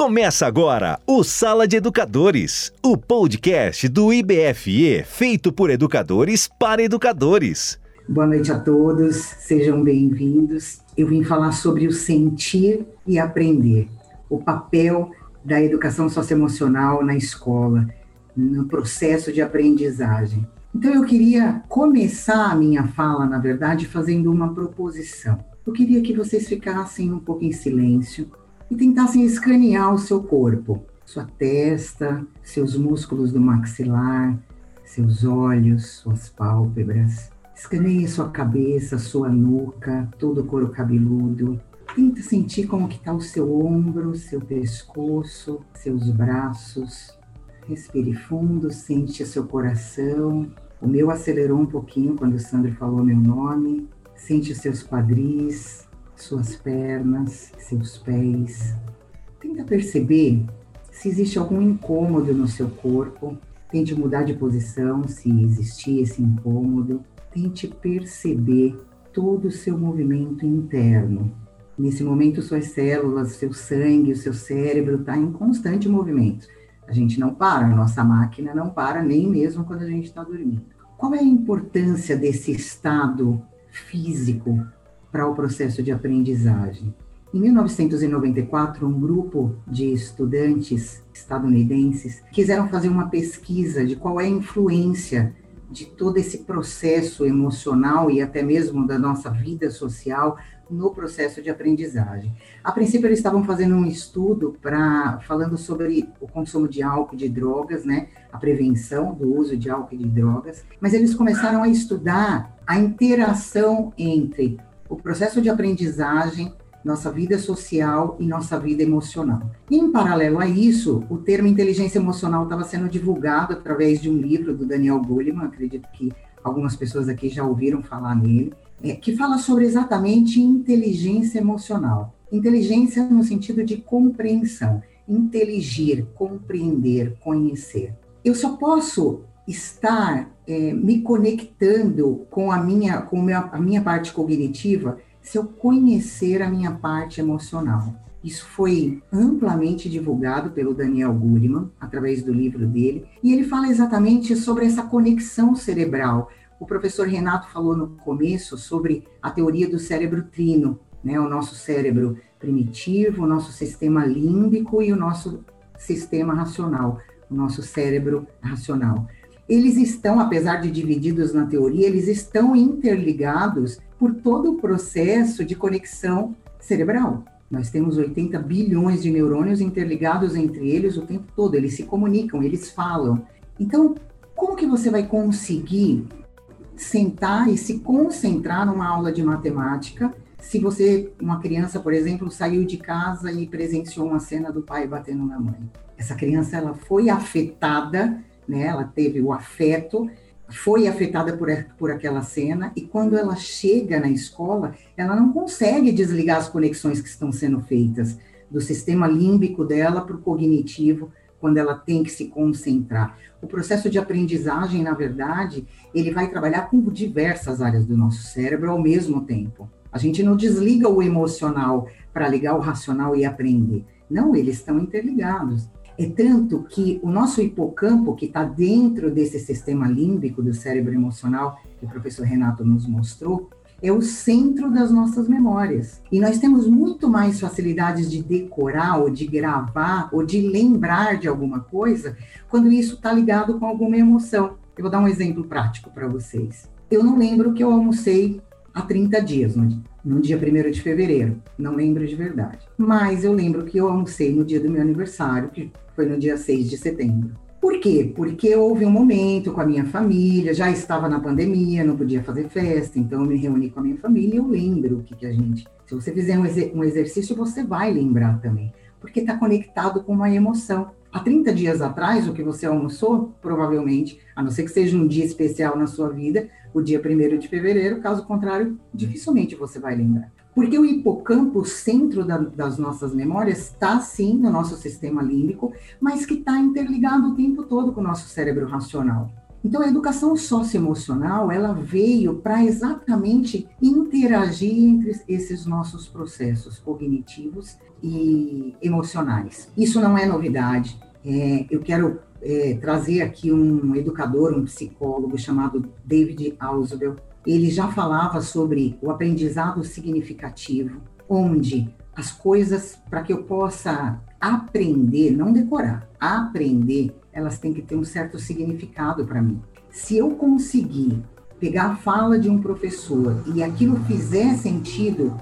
Começa agora o Sala de Educadores, o podcast do IBFE feito por educadores para educadores. Boa noite a todos, sejam bem-vindos. Eu vim falar sobre o sentir e aprender, o papel da educação socioemocional na escola, no processo de aprendizagem. Então eu queria começar a minha fala, na verdade, fazendo uma proposição. Eu queria que vocês ficassem um pouco em silêncio e tentassem escanear o seu corpo, sua testa, seus músculos do maxilar, seus olhos, suas pálpebras. Escaneie sua cabeça, sua nuca, todo o couro cabeludo. Tenta sentir como que está o seu ombro, seu pescoço, seus braços. Respire fundo, sente seu coração. O meu acelerou um pouquinho quando o Sandro falou meu nome. Sente os seus quadris, suas pernas, seus pés. Tenta perceber se existe algum incômodo no seu corpo. Tente mudar de posição se existir esse incômodo. Tente perceber todo o seu movimento interno. Nesse momento, suas células, seu sangue, o seu cérebro está em constante movimento. A gente não para, a nossa máquina não para, nem mesmo quando a gente está dormindo. Qual é a importância desse estado físico para o processo de aprendizagem. Em 1994, um grupo de estudantes estadunidenses quiseram fazer uma pesquisa de qual é a influência de todo esse processo emocional e até mesmo da nossa vida social no processo de aprendizagem. A princípio eles estavam fazendo um estudo para falando sobre o consumo de álcool e de drogas, né, a prevenção do uso de álcool e de drogas, mas eles começaram a estudar a interação entre o processo de aprendizagem, nossa vida social e nossa vida emocional. E, em paralelo a isso, o termo inteligência emocional estava sendo divulgado através de um livro do Daniel Goleman, acredito que algumas pessoas aqui já ouviram falar nele, é, que fala sobre exatamente inteligência emocional. Inteligência no sentido de compreensão, inteligir, compreender, conhecer. Eu só posso estar é, me conectando com a minha, com a minha parte cognitiva se eu conhecer a minha parte emocional. Isso foi amplamente divulgado pelo Daniel Goleman, através do livro dele, e ele fala exatamente sobre essa conexão cerebral. O professor Renato falou no começo sobre a teoria do cérebro trino, né? o nosso cérebro primitivo, o nosso sistema límbico e o nosso sistema racional, o nosso cérebro racional eles estão, apesar de divididos na teoria, eles estão interligados por todo o processo de conexão cerebral. Nós temos 80 bilhões de neurônios interligados entre eles o tempo todo, eles se comunicam, eles falam. Então, como que você vai conseguir sentar e se concentrar numa aula de matemática se você, uma criança, por exemplo, saiu de casa e presenciou uma cena do pai batendo na mãe? Essa criança ela foi afetada né? Ela teve o afeto, foi afetada por, por aquela cena, e quando ela chega na escola, ela não consegue desligar as conexões que estão sendo feitas do sistema límbico dela para o cognitivo, quando ela tem que se concentrar. O processo de aprendizagem, na verdade, ele vai trabalhar com diversas áreas do nosso cérebro ao mesmo tempo. A gente não desliga o emocional para ligar o racional e aprender. Não, eles estão interligados. É tanto que o nosso hipocampo, que está dentro desse sistema límbico do cérebro emocional, que o professor Renato nos mostrou, é o centro das nossas memórias. E nós temos muito mais facilidades de decorar, ou de gravar, ou de lembrar de alguma coisa, quando isso está ligado com alguma emoção. Eu vou dar um exemplo prático para vocês. Eu não lembro que eu almocei há 30 dias, no, no dia 1 de fevereiro. Não lembro de verdade. Mas eu lembro que eu almocei no dia do meu aniversário, que foi no dia 6 de setembro. Por quê? Porque houve um momento com a minha família, já estava na pandemia, não podia fazer festa, então eu me reuni com a minha família e eu lembro o que, que a gente. Se você fizer um, exer um exercício, você vai lembrar também, porque está conectado com uma emoção. Há 30 dias atrás, o que você almoçou, provavelmente, a não ser que seja um dia especial na sua vida, o dia 1 de fevereiro, caso contrário, dificilmente você vai lembrar. Porque o hipocampo, o centro da, das nossas memórias, está sim no nosso sistema límbico, mas que está interligado o tempo todo com o nosso cérebro racional. Então, a educação socioemocional, ela veio para exatamente interagir entre esses nossos processos cognitivos e emocionais. Isso não é novidade. É, eu quero é, trazer aqui um educador, um psicólogo chamado David Ausubel. Ele já falava sobre o aprendizado significativo, onde as coisas, para que eu possa aprender, não decorar, aprender, elas têm que ter um certo significado para mim. Se eu conseguir pegar a fala de um professor e aquilo fizer sentido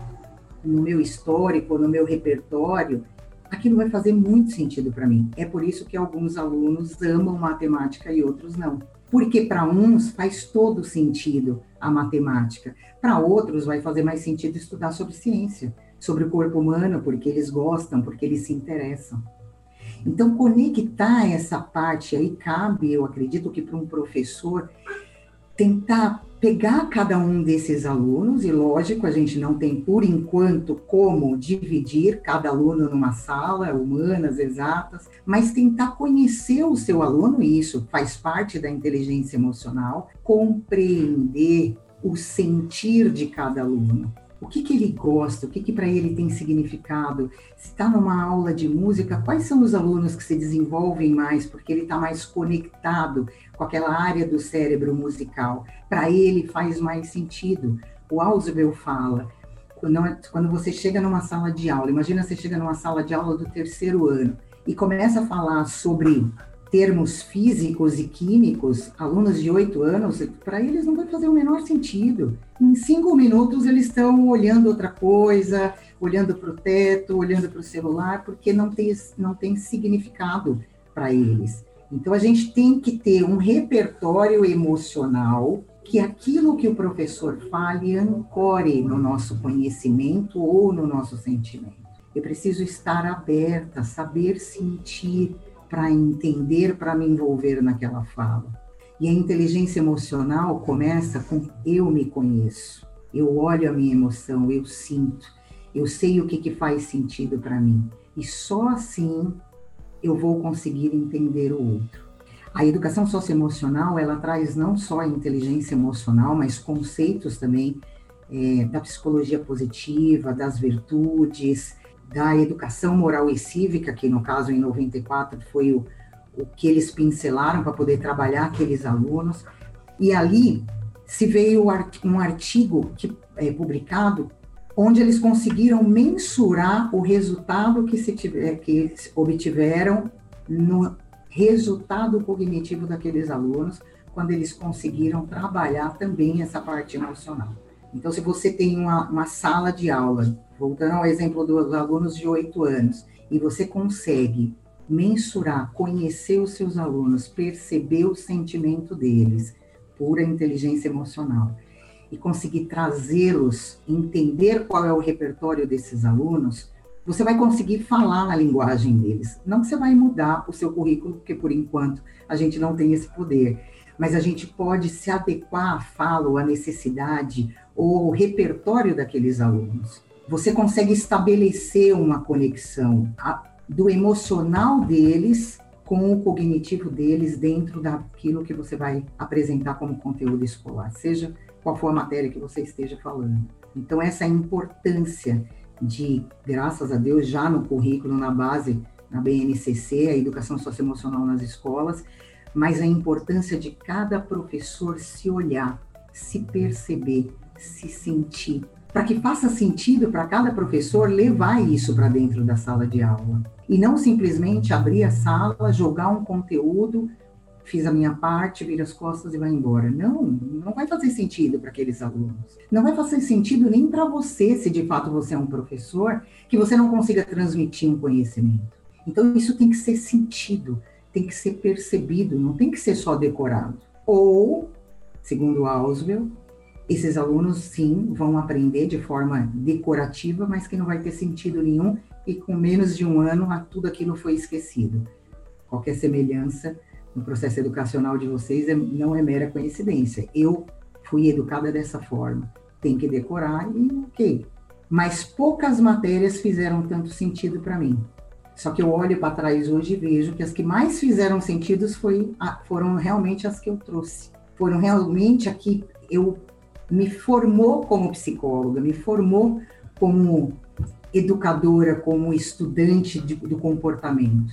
no meu histórico, no meu repertório, aquilo vai fazer muito sentido para mim. É por isso que alguns alunos amam matemática e outros não. Porque para uns faz todo sentido a matemática, para outros vai fazer mais sentido estudar sobre ciência, sobre o corpo humano, porque eles gostam, porque eles se interessam. Então, conectar essa parte aí cabe, eu acredito que para um professor tentar pegar cada um desses alunos, e lógico, a gente não tem por enquanto como dividir cada aluno numa sala, humanas, exatas, mas tentar conhecer o seu aluno, e isso faz parte da inteligência emocional, compreender o sentir de cada aluno o que, que ele gosta, o que, que para ele tem significado. Se está numa aula de música, quais são os alunos que se desenvolvem mais, porque ele está mais conectado com aquela área do cérebro musical. Para ele faz mais sentido. O Ausubel fala, quando, quando você chega numa sala de aula, imagina você chega numa sala de aula do terceiro ano e começa a falar sobre termos físicos e químicos, alunos de oito anos, para eles não vai fazer o menor sentido. Em cinco minutos eles estão olhando outra coisa, olhando para o teto, olhando para o celular, porque não tem, não tem significado para eles. Então a gente tem que ter um repertório emocional que aquilo que o professor fale ancore no nosso conhecimento ou no nosso sentimento. Eu preciso estar aberta, saber sentir, para entender, para me envolver naquela fala. E a inteligência emocional começa com eu me conheço, eu olho a minha emoção, eu sinto, eu sei o que, que faz sentido para mim. E só assim eu vou conseguir entender o outro. A educação socioemocional, ela traz não só a inteligência emocional, mas conceitos também é, da psicologia positiva, das virtudes, da educação moral e cívica, que no caso em 94 foi o, o que eles pincelaram para poder trabalhar aqueles alunos. E ali se veio um artigo que é publicado onde eles conseguiram mensurar o resultado que, se tiver, que eles obtiveram no resultado cognitivo daqueles alunos, quando eles conseguiram trabalhar também essa parte emocional. Então, se você tem uma, uma sala de aula voltando ao exemplo dos alunos de oito anos, e você consegue mensurar, conhecer os seus alunos, perceber o sentimento deles, pura inteligência emocional, e conseguir trazê-los, entender qual é o repertório desses alunos, você vai conseguir falar na linguagem deles. Não que você vai mudar o seu currículo, porque por enquanto a gente não tem esse poder, mas a gente pode se adequar à fala, ou à necessidade, ou ao repertório daqueles alunos você consegue estabelecer uma conexão do emocional deles com o cognitivo deles dentro daquilo que você vai apresentar como conteúdo escolar, seja qual for a matéria que você esteja falando. Então, essa importância de, graças a Deus, já no currículo, na base, na BNCC, a educação socioemocional nas escolas, mas a importância de cada professor se olhar, se perceber, se sentir, para que faça sentido para cada professor levar isso para dentro da sala de aula. E não simplesmente abrir a sala, jogar um conteúdo, fiz a minha parte, vira as costas e vai embora. Não, não vai fazer sentido para aqueles alunos. Não vai fazer sentido nem para você, se de fato você é um professor, que você não consiga transmitir um conhecimento. Então, isso tem que ser sentido, tem que ser percebido, não tem que ser só decorado. Ou, segundo Auswell, esses alunos, sim, vão aprender de forma decorativa, mas que não vai ter sentido nenhum e com menos de um ano tudo aquilo foi esquecido. Qualquer semelhança no processo educacional de vocês é, não é mera coincidência. Eu fui educada dessa forma. Tem que decorar e ok. Mas poucas matérias fizeram tanto sentido para mim. Só que eu olho para trás hoje e vejo que as que mais fizeram sentido foi, foram realmente as que eu trouxe. Foram realmente a que eu me formou como psicóloga, me formou como educadora, como estudante de, do comportamento.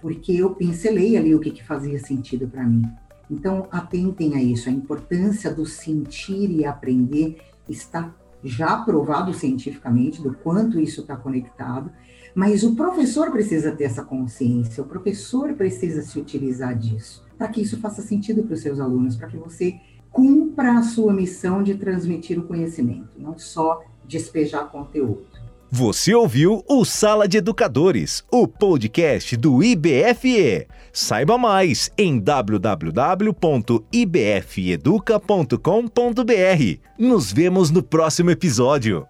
Porque eu pincelei ali o que, que fazia sentido para mim. Então, atentem a isso. A importância do sentir e aprender está já provado cientificamente do quanto isso está conectado, mas o professor precisa ter essa consciência, o professor precisa se utilizar disso, para que isso faça sentido para os seus alunos, para que você cumpra a sua missão de transmitir o conhecimento, não só despejar conteúdo. Você ouviu o Sala de Educadores, o podcast do IBFE. Saiba mais em www.ibfeeduca.com.br. Nos vemos no próximo episódio.